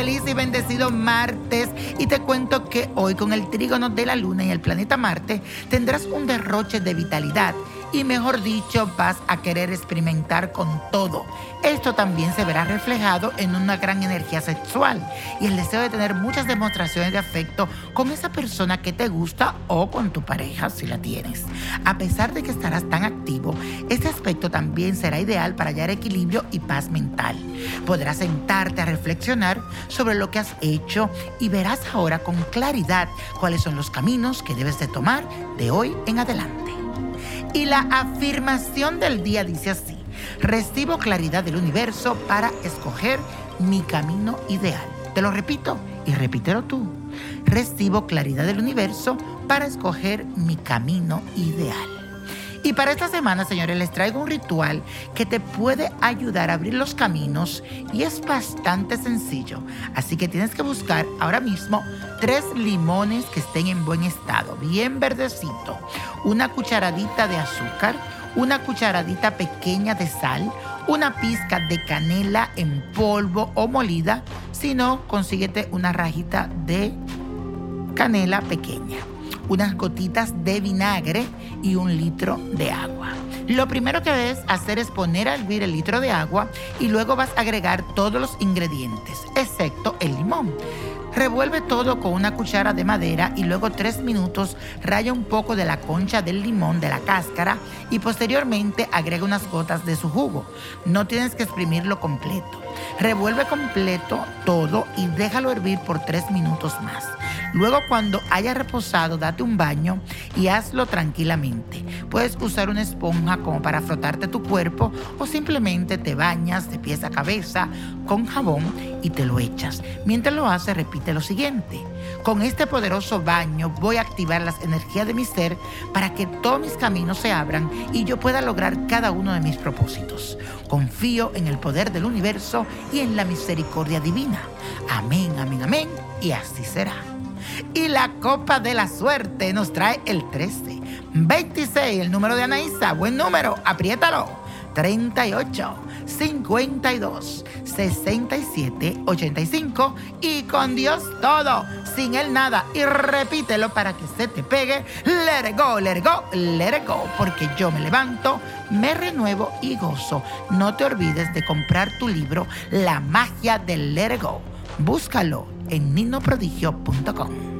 feliz y bendecido martes. Y te cuento que hoy con el trígono de la luna y el planeta Marte tendrás un derroche de vitalidad y mejor dicho vas a querer experimentar con todo. Esto también se verá reflejado en una gran energía sexual y el deseo de tener muchas demostraciones de afecto con esa persona que te gusta o con tu pareja si la tienes. A pesar de que estarás tan activo, este aspecto también será ideal para hallar equilibrio y paz mental. Podrás sentarte a reflexionar sobre lo que has hecho y verás ahora con claridad cuáles son los caminos que debes de tomar de hoy en adelante. Y la afirmación del día dice así, recibo claridad del universo para escoger mi camino ideal. Te lo repito y repítelo tú. Recibo claridad del universo para escoger mi camino ideal. Y para esta semana, señores, les traigo un ritual que te puede ayudar a abrir los caminos y es bastante sencillo. Así que tienes que buscar ahora mismo tres limones que estén en buen estado, bien verdecito, una cucharadita de azúcar, una cucharadita pequeña de sal, una pizca de canela en polvo o molida, si no, consíguete una rajita de canela pequeña unas gotitas de vinagre y un litro de agua. Lo primero que debes hacer es poner a hervir el litro de agua y luego vas a agregar todos los ingredientes, excepto el limón. Revuelve todo con una cuchara de madera y luego tres minutos raya un poco de la concha del limón de la cáscara y posteriormente agrega unas gotas de su jugo. No tienes que exprimirlo completo. Revuelve completo todo y déjalo hervir por tres minutos más. Luego cuando haya reposado, date un baño y hazlo tranquilamente. Puedes usar una esponja como para frotarte tu cuerpo o simplemente te bañas de pies a cabeza con jabón y te lo echas. Mientras lo haces, repite lo siguiente. Con este poderoso baño voy a activar las energías de mi ser para que todos mis caminos se abran y yo pueda lograr cada uno de mis propósitos. Confío en el poder del universo y en la misericordia divina. Amén, amén, amén. Y así será. Y la copa de la suerte nos trae el 13, 26, el número de Anaísa. Buen número, apriétalo. 38, 52, 67, 85 y con Dios todo, sin él nada. Y repítelo para que se te pegue. Let it go, let it go, let it go. Porque yo me levanto, me renuevo y gozo. No te olvides de comprar tu libro La magia del let it go. Búscalo en ninoprodigio.com.